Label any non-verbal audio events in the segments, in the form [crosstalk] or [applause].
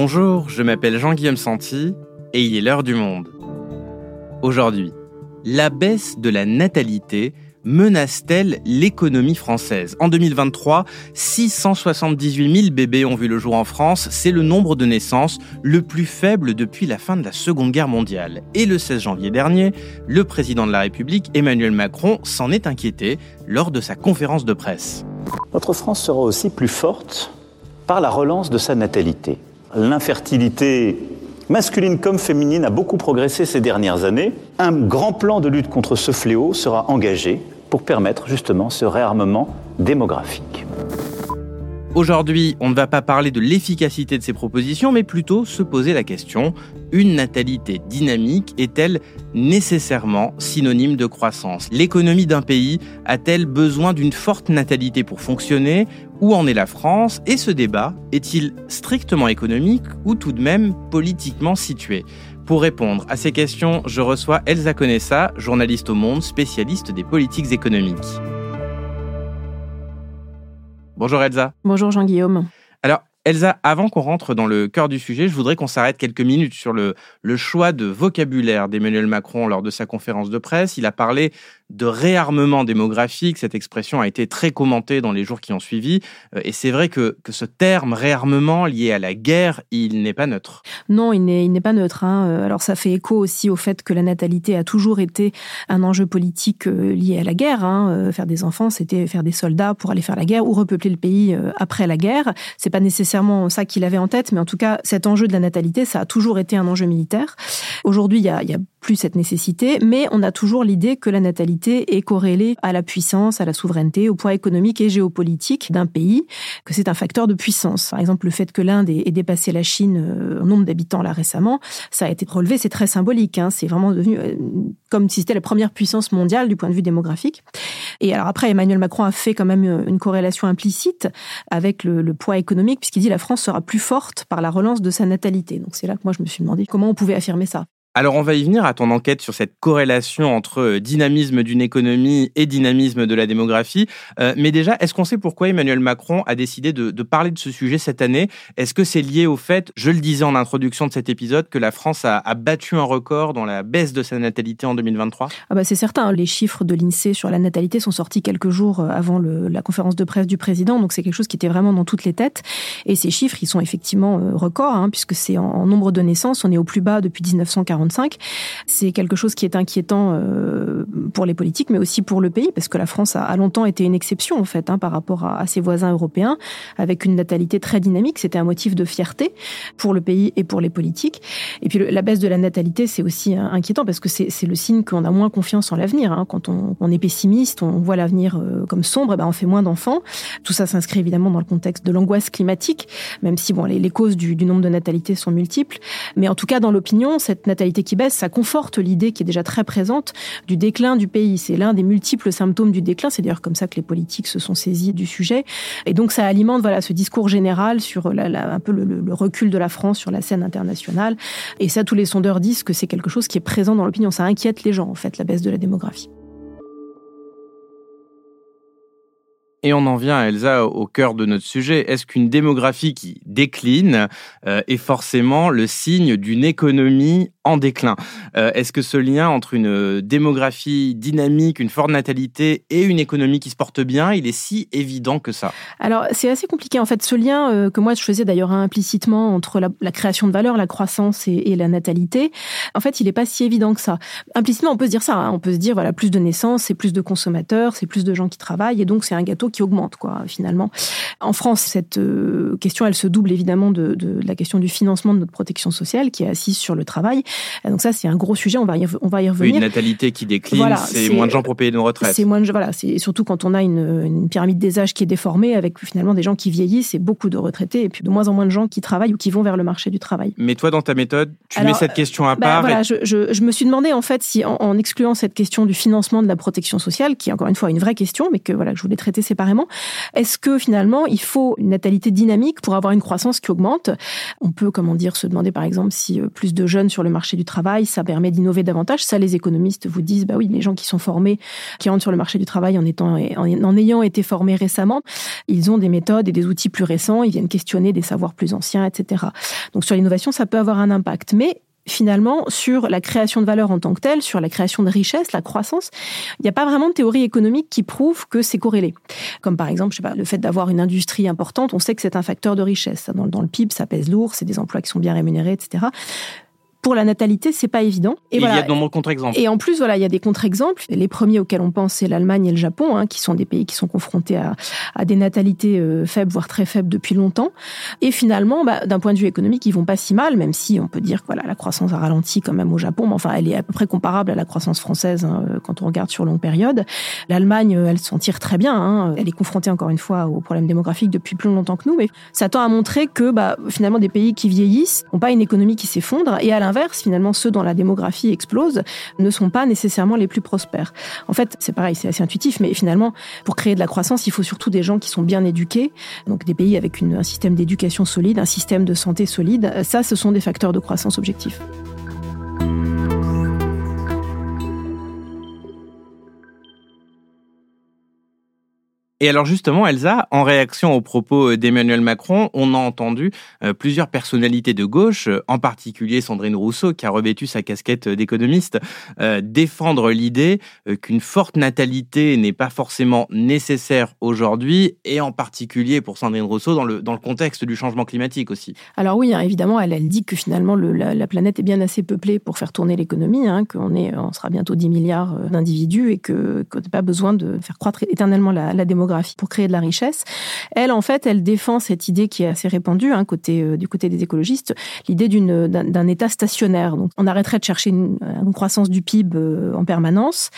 Bonjour, je m'appelle Jean-Guillaume Santi et il est l'heure du monde. Aujourd'hui, la baisse de la natalité menace-t-elle l'économie française? En 2023, 678 000 bébés ont vu le jour en France. C'est le nombre de naissances le plus faible depuis la fin de la Seconde Guerre mondiale. Et le 16 janvier dernier, le président de la République, Emmanuel Macron, s'en est inquiété lors de sa conférence de presse. Notre France sera aussi plus forte par la relance de sa natalité. L'infertilité masculine comme féminine a beaucoup progressé ces dernières années. Un grand plan de lutte contre ce fléau sera engagé pour permettre justement ce réarmement démographique. Aujourd'hui, on ne va pas parler de l'efficacité de ces propositions, mais plutôt se poser la question, une natalité dynamique est-elle nécessairement synonyme de croissance? L'économie d'un pays a-t-elle besoin d'une forte natalité pour fonctionner? Où en est la France? Et ce débat est-il strictement économique ou tout de même politiquement situé? Pour répondre à ces questions, je reçois Elsa Conessa, journaliste au Monde, spécialiste des politiques économiques. Bonjour Elsa. Bonjour Jean-Guillaume. Alors, Elsa, avant qu'on rentre dans le cœur du sujet, je voudrais qu'on s'arrête quelques minutes sur le, le choix de vocabulaire d'Emmanuel Macron lors de sa conférence de presse. Il a parlé de réarmement démographique. Cette expression a été très commentée dans les jours qui ont suivi. Euh, et c'est vrai que, ce terme réarmement lié à la guerre, il n'est pas neutre. Non, il n'est, pas neutre. Hein. Euh, alors ça fait écho aussi au fait que la natalité a toujours été un enjeu politique euh, lié à la guerre. Hein. Faire des enfants, c'était faire des soldats pour aller faire la guerre ou repeupler le pays après la guerre. C'est pas nécessairement ça qu'il avait en tête, mais en tout cas, cet enjeu de la natalité, ça a toujours été un enjeu militaire. Aujourd'hui, il y a plus cette nécessité, mais on a toujours l'idée que la natalité est corrélée à la puissance, à la souveraineté, au poids économique et géopolitique d'un pays, que c'est un facteur de puissance. Par exemple, le fait que l'Inde ait dépassé la Chine euh, en nombre d'habitants là récemment, ça a été relevé, c'est très symbolique. Hein. c'est vraiment devenu euh, comme si c'était la première puissance mondiale du point de vue démographique. Et alors après, Emmanuel Macron a fait quand même euh, une corrélation implicite avec le, le poids économique, puisqu'il dit la France sera plus forte par la relance de sa natalité. Donc c'est là que moi je me suis demandé comment on pouvait affirmer ça. Alors on va y venir à ton enquête sur cette corrélation entre euh, dynamisme d'une économie et dynamisme de la démographie. Euh, mais déjà, est-ce qu'on sait pourquoi Emmanuel Macron a décidé de, parler de ce sujet cette année? Est-ce que c'est lié au fait, je le disais en introduction de cet épisode, que la France a, battu un record dans la baisse de sa natalité en 2023 ah bah C'est certain, les chiffres de l'INSEE sur la natalité sont sortis quelques jours euh, avant la conférence de presse du président, donc c'est quelque chose qui était vraiment dans toutes les têtes. Et ces chiffres, ils sont effectivement records, hein, puisque c'est en, nombre de naissances, on est au plus bas depuis 1940 c'est quelque chose qui est inquiétant euh, pour les politiques, mais aussi pour le pays, parce que la France a longtemps été une exception en fait hein, par rapport à ses voisins européens, avec une natalité très dynamique. C'était un motif de fierté pour le pays et pour les politiques. Et puis la baisse de la natalité, c'est aussi euh, inquiétant parce que c'est le signe qu'on a moins confiance en l'avenir. Hein. Quand on, est pessimiste, on voit l'avenir euh, comme sombre, et ben on fait moins d'enfants. Tout ça s'inscrit évidemment dans le contexte de l'angoisse climatique, même si bon les, causes du, du nombre de natalités sont multiples. Mais en tout cas, dans l'opinion, cette natalité qui baisse, ça conforte l'idée qui est déjà très présente du déclin du pays. C'est l'un des multiples symptômes du déclin. C'est d'ailleurs comme ça que les politiques se sont saisis du sujet. Et donc ça alimente voilà ce discours général sur un peu le, le, recul de la France sur la scène internationale. Et ça, tous les sondeurs disent que c'est quelque chose qui est présent dans l'opinion. Ça inquiète les gens, en fait, la baisse de la démographie. Et on en vient, Elsa, au cœur de notre sujet. Est-ce qu'une démographie qui décline euh, est forcément le signe d'une économie en déclin euh, Est-ce que ce lien entre une démographie dynamique, une forte natalité et une économie qui se porte bien, il est si évident que ça? Alors, c'est assez compliqué. En fait, ce lien euh, que moi je faisais d'ailleurs implicitement entre la, création de valeur, la croissance et, la natalité, en fait, il n'est pas si évident que ça. Implicitement, on peut se dire ça. Hein. On peut se dire, voilà, plus de naissances, c'est plus de consommateurs, c'est plus de gens qui travaillent, et donc c'est un gâteau qui augmente, quoi, finalement. En France, cette euh, question, elle se double évidemment de, la question du financement de notre protection sociale, qui est assise sur le travail. Donc ça, c'est un gros sujet. On va y, on va y revenir. une natalité qui décline, c'est moins de gens pour payer nos retraites. C'est moins de, voilà, c'est surtout quand on a une, pyramide des âges qui est déformée, avec finalement des gens qui vieillissent et beaucoup de retraités, et puis de moins en moins de gens qui travaillent ou qui vont vers le marché du travail. Mais toi, dans ta méthode, tu mets cette question à bah, part. Voilà, je, je, me suis demandé en fait si, en, excluant cette question du financement de la protection sociale, qui est encore une fois une vraie question, mais que voilà, que je voulais traiter séparément, est-ce que finalement, il faut une natalité dynamique pour avoir une croissance qui augmente? On peut, comment dire, se demander par exemple si euh, plus de jeunes sur le marché du travail, ça permet d'innover davantage. Ça, les économistes vous disent, bah oui, les gens qui sont formés, qui rentrent sur le marché du travail en étant, en, ayant été formés récemment, ils ont des méthodes et des outils plus récents, ils viennent questionner des savoirs plus anciens, etc. Donc sur l'innovation, ça peut avoir un impact. Mais finalement, sur la création de valeur en tant que telle, sur la création de richesse, la croissance, il n'y a pas vraiment de théorie économique qui prouve que c'est corrélé. Comme par exemple, je sais pas, le fait d'avoir une industrie importante, on sait que c'est un facteur de richesse. Dans le PIB, ça pèse lourd, c'est des emplois qui sont bien rémunérés, etc pour la natalité, c'est pas évident. Et, il y a de nombreux contre-exemples. Et en plus, voilà, il y a des contre-exemples. Les premiers auxquels on pense, c'est l'Allemagne et le Japon, hein, qui sont des pays qui sont confrontés à, à des natalités euh, faibles, voire très faibles depuis longtemps. Et finalement, bah, d'un point de vue économique, ils vont pas si mal, même si on peut dire que voilà, la croissance a ralenti quand même au Japon. Mais enfin, elle est à peu près comparable à la croissance française hein, euh, quand on regarde sur longue période. L'Allemagne, euh, elle s'en tire très bien. Hein. Elle est confrontée encore une fois aux problèmes démographiques depuis plus longtemps que nous, mais ça tend à montrer que bah, finalement des pays qui vieillissent n'ont pas une économie qui s'effondre. Et à l'inverse, finalement, ceux dont la démographie explose ne sont pas nécessairement les plus prospères. En fait, c'est pareil, c'est assez intuitif, mais finalement, pour créer de la croissance, il faut surtout des gens qui sont bien éduqués, donc des pays avec un système d'éducation solide, un système de santé solide. Ça, ce sont des facteurs de croissance objectifs. Et alors justement, Elsa, en réaction aux propos d'Emmanuel Macron, on a entendu euh, plusieurs personnalités de gauche, euh, en particulier Sandrine Rousseau, qui a revêtu sa casquette d'économiste, euh, défendre l'idée qu'une forte natalité n'est pas forcément nécessaire aujourd'hui, et en particulier pour Sandrine Rousseau dans le, dans le contexte du changement climatique aussi. Alors oui, hein, évidemment, elle, dit que finalement le, la, planète est bien assez peuplée pour faire tourner l'économie, hein, qu'on on sera bientôt 10 milliards d'individus et qu'on n'a pas besoin de faire croître éternellement la, la démographie pour créer de la richesse. Elle, en fait, elle défend cette idée qui est assez répandue hein, euh, du côté des écologistes, l'idée d'un, État stationnaire. Donc, on arrêterait de chercher une, croissance du PIB euh, en permanence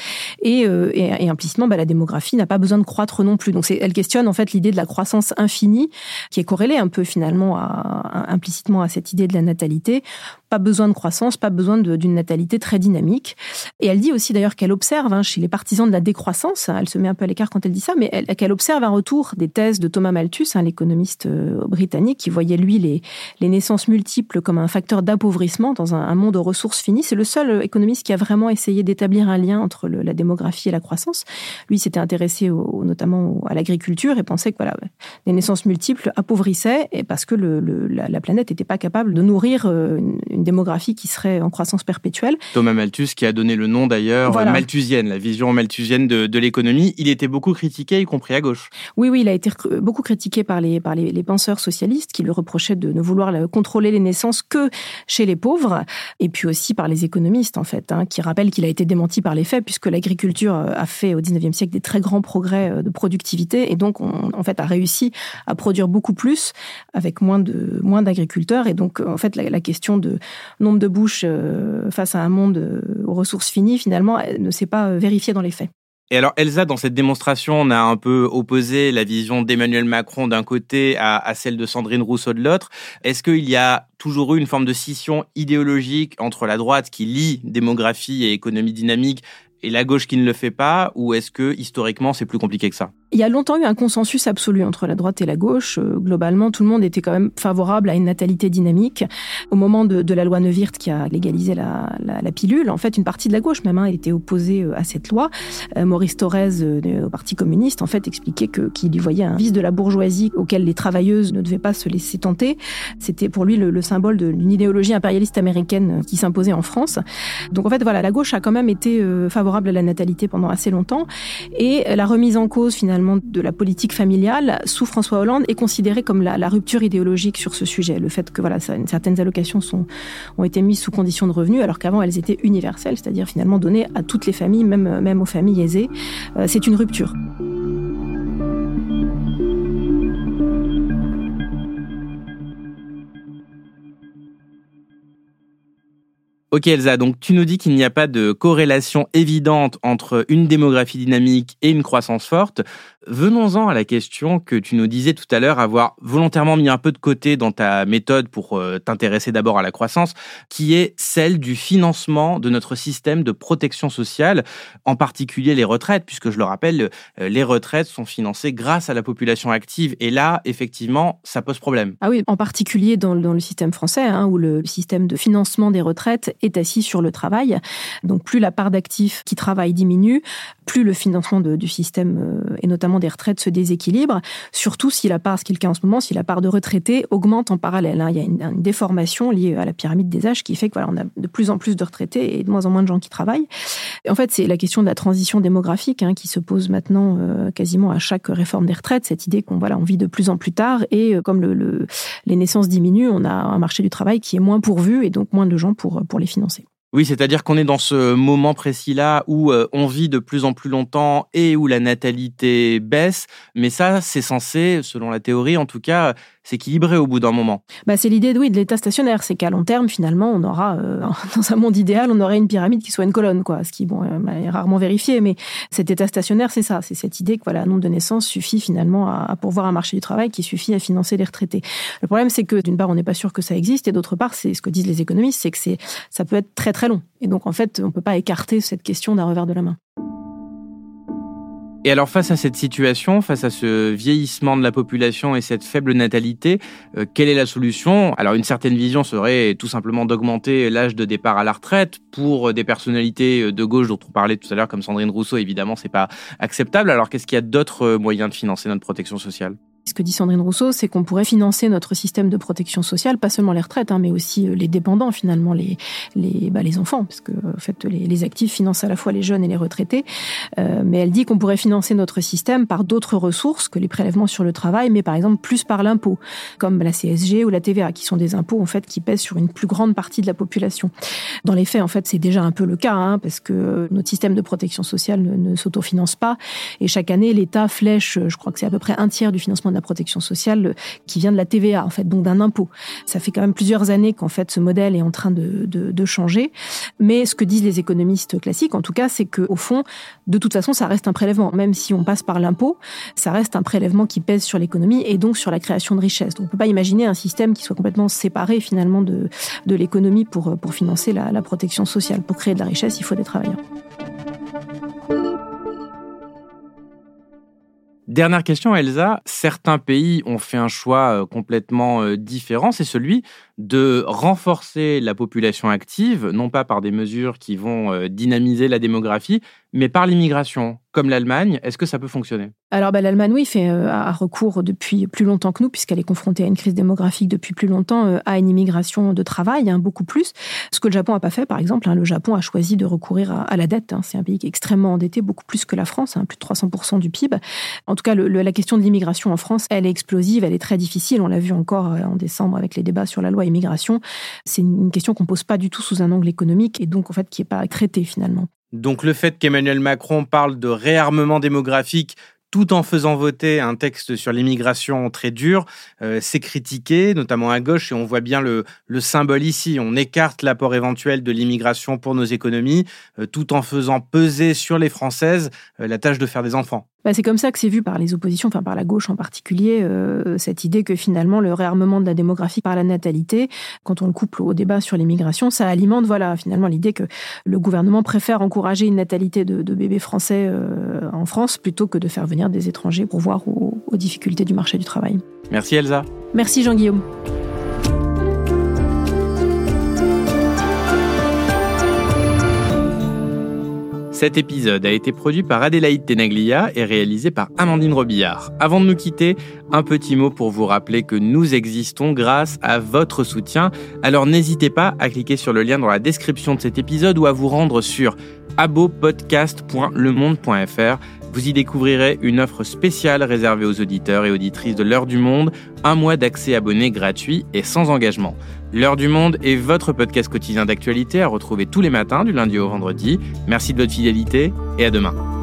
et, euh, implicitement, bah, la démographie n'a pas besoin de croître non plus. Donc, elle questionne en fait l'idée de la croissance infinie qui est corrélée un peu finalement implicitement à cette idée de la natalité pas besoin de croissance, pas besoin d'une natalité très dynamique. Et elle dit aussi d'ailleurs qu'elle observe hein, chez les partisans de la décroissance, hein, elle se met un peu à l'écart quand elle dit ça, mais qu'elle observe un retour des thèses de Thomas Malthus, hein, l'économiste euh, britannique, qui voyait lui les, naissances multiples comme un facteur d'appauvrissement dans un, monde aux ressources finies. C'est le seul euh, économiste qui a vraiment essayé d'établir un lien entre la démographie et la croissance. Lui s'était intéressé notamment à l'agriculture et pensait que voilà, les naissances multiples appauvrissaient parce que la, planète n'était pas capable de nourrir euh, une démographie qui serait en croissance perpétuelle. Thomas Malthus, qui a donné le nom d'ailleurs, malthusienne, la vision malthusienne de, l'économie, il était beaucoup critiqué, y compris à gauche. Oui, oui, il a été beaucoup critiqué par les, par les, penseurs socialistes qui lui reprochaient de ne vouloir contrôler les naissances que chez les pauvres, et puis aussi par les économistes, en fait, hein, qui rappellent qu'il a été démenti par les faits, puisque l'agriculture euh, a fait au 19e siècle des très grands progrès euh, de productivité, et donc, on, en fait, a réussi à produire beaucoup plus avec moins de moins d'agriculteurs, et donc, en fait, la question de nombre de bouches euh, face à un monde euh, aux ressources finies, finalement, ne s'est pas euh, vérifiée dans les faits. Et alors Elsa, dans cette démonstration, on a un peu opposé la vision d'Emmanuel Macron d'un côté à, celle de Sandrine Rousseau de l'autre. Est-ce qu'il y a toujours eu une forme de scission idéologique entre la droite qui lie démographie et économie dynamique et la gauche qui ne le fait pas, ou est-ce que historiquement c'est plus compliqué que ça? Il y a longtemps eu un consensus absolu entre la droite et la gauche. Euh, globalement, tout le monde était quand même favorable à une natalité dynamique. Au moment de, la loi Neuwirth qui a légalisé la, pilule, en fait, une partie de la gauche même hein, était opposée euh, à cette loi. Euh, Maurice Thorez, au Parti communiste, en fait, expliquait que qu'il y voyait un vice de la bourgeoisie auquel les travailleuses ne devaient pas se laisser tenter. C'était pour lui le, symbole d'une idéologie impérialiste américaine qui s'imposait en France. Donc en fait, voilà, la gauche a quand même été favorable à la natalité pendant assez longtemps et la remise en cause finalement de la politique familiale sous François Hollande est considérée comme la, rupture idéologique sur ce sujet. Le fait que voilà, certaines allocations sont, ont été mises sous condition de revenus, alors qu'avant elles étaient universelles, c'est-à-dire finalement données à toutes les familles, même, même aux familles aisées. Euh, c'est une rupture. Ok Elsa, donc tu nous dis qu'il n'y a pas de corrélation évidente entre une démographie dynamique et une croissance forte. Venons-en à la question que tu nous disais tout à l'heure avoir volontairement mis un peu de côté dans ta méthode pour euh, t'intéresser d'abord à la croissance, qui est celle du financement de notre système de protection sociale, en particulier les retraites, puisque je le rappelle, euh, les retraites sont financées grâce à la population active. Et là, effectivement, ça pose problème. Ah oui, en particulier dans, le système français, hein, où le système de financement des retraites est assis sur le travail. Donc plus la part d'actifs qui travaillent diminue, plus le financement du système euh, et notamment des retraites se déséquilibre. Surtout si la part, ce qui est le en ce moment, si la part de retraités augmente en parallèle. Hein. Il y a une, déformation liée à la pyramide des âges qui fait que voilà, a de plus en plus de retraités et de moins en moins de gens qui travaillent. en fait, c'est la question de la transition démographique hein, qui se pose maintenant euh, quasiment à chaque réforme des retraites. Cette idée qu'on voilà, on vit de plus en plus tard et euh, comme le, les naissances diminuent, on a un marché du travail qui est moins pourvu et donc moins de gens pour, pour les Oui, c'est-à-dire qu'on est dans ce moment précis-là où euh, on vit de plus en plus longtemps et où la natalité baisse, mais ça, c'est censé, selon la théorie en tout cas, s'équilibrer au bout d'un moment. Bah, c'est l'idée oui, de l'état stationnaire, c'est qu'à long terme, finalement, on aura, euh, [laughs] dans un monde idéal, on aurait une pyramide qui soit une colonne, quoi, ce qui bon, est rarement vérifié, mais cet état stationnaire, c'est ça, c'est cette idée que voilà, nombre de naissances suffit finalement à, pourvoir un marché du travail qui suffit à financer les retraités. Le problème, c'est que d'une part, on n'est pas sûr que ça existe, et d'autre part, c'est ce que disent les économistes, c'est que ça peut être très très long. Et donc, en fait, on ne peut pas écarter cette question d'un revers de la main. Et alors face à cette situation, face à ce vieillissement de la population et cette faible natalité, euh, quelle est la solution? Alors une certaine vision serait tout simplement d'augmenter l'âge de départ à la retraite pour des personnalités de gauche dont on parlait tout à l'heure comme Sandrine Rousseau, évidemment, c'est pas acceptable. Alors qu'est-ce qu'il y a d'autres moyens de financer notre protection sociale? Ce que dit Sandrine Rousseau, c'est qu'on pourrait financer notre système de protection sociale, pas seulement les retraites, hein, mais aussi euh, les dépendants, finalement, bah, les enfants, parce que en fait, les, actifs financent à la fois les jeunes et les retraités. Euh, mais elle dit qu'on pourrait financer notre système par d'autres ressources que les prélèvements sur le travail, mais par exemple plus par l'impôt, comme la CSG ou la TVA, qui sont des impôts en fait qui pèsent sur une plus grande partie de la population. Dans les faits, en fait, c'est déjà un peu le cas, hein, parce que notre système de protection sociale ne, s'autofinance pas, et chaque année, l'État flèche, je crois que c'est à peu près un tiers du financement de protection sociale euh, qui vient de la TVA, en fait, donc d'un impôt. Ça fait quand même plusieurs années qu'en fait ce modèle est en train de, de, changer. Mais ce que disent les économistes classiques, en tout cas, c'est que au fond, de toute façon, ça reste un prélèvement. Même si on passe par l'impôt, ça reste un prélèvement qui pèse sur l'économie et donc sur la création de richesses. Donc on peut pas imaginer un système qui soit complètement séparé finalement de, de l'économie pour, pour financer la, la protection sociale. Pour créer de la richesse, il faut des travailleurs. Dernière question, Elsa. Certains pays ont fait un choix euh, complètement euh, différent, c'est celui de renforcer la population active, non pas par des mesures qui vont euh, dynamiser la démographie, mais par l'immigration, comme l'Allemagne. Est-ce que ça peut fonctionner? Alors bah, l'Allemagne, oui, fait un recours depuis plus longtemps que nous, puisqu'elle est confrontée à une crise démographique depuis plus longtemps, à une immigration de travail, hein, beaucoup plus. Ce que le Japon n'a pas fait, par exemple, hein, le Japon a choisi de recourir à, la dette. Hein. C'est un pays qui est extrêmement endetté, beaucoup plus que la France, plus de 300% du PIB. En tout cas, la question de l'immigration en France, elle est explosive, elle est très difficile. On l'a vu encore en décembre avec les débats sur la loi immigration. C'est une question qu'on pose pas du tout sous un angle économique et donc en fait qui n'est pas traitée finalement. Donc le fait qu'Emmanuel Macron parle de réarmement démographique tout en faisant voter un texte sur l'immigration très dur, euh, c'est critiqué, notamment à gauche, et on voit bien le, le symbole ici. On écarte l'apport éventuel de l'immigration pour nos économies, euh, tout en faisant peser sur les Françaises euh, la tâche de faire des enfants. Bah, c'est comme ça que c'est vu par les oppositions, enfin par la gauche en particulier, euh, cette idée que finalement le réarmement de la démographie par la natalité, quand on le couple au débat sur l'immigration, ça alimente voilà finalement l'idée que le gouvernement préfère encourager une natalité de, de bébés français euh, en France plutôt que de faire venir des étrangers pour voir aux, aux difficultés du marché du travail. Merci Elsa. Merci Jean-Guillaume. Cet épisode a été produit par Adélaïde Tenaglia et réalisé par Amandine Robillard. Avant de nous quitter, un petit mot pour vous rappeler que nous existons grâce à votre soutien. Alors n'hésitez pas à cliquer sur le lien dans la description de cet épisode ou à vous rendre sur abopodcast.lemonde.fr. Vous y découvrirez une offre spéciale réservée aux auditeurs et auditrices de l'heure du monde, un mois d'accès abonné gratuit et sans engagement. L'heure du monde est votre podcast quotidien d'actualité à retrouver tous les matins du lundi au vendredi. Merci de votre fidélité et à demain.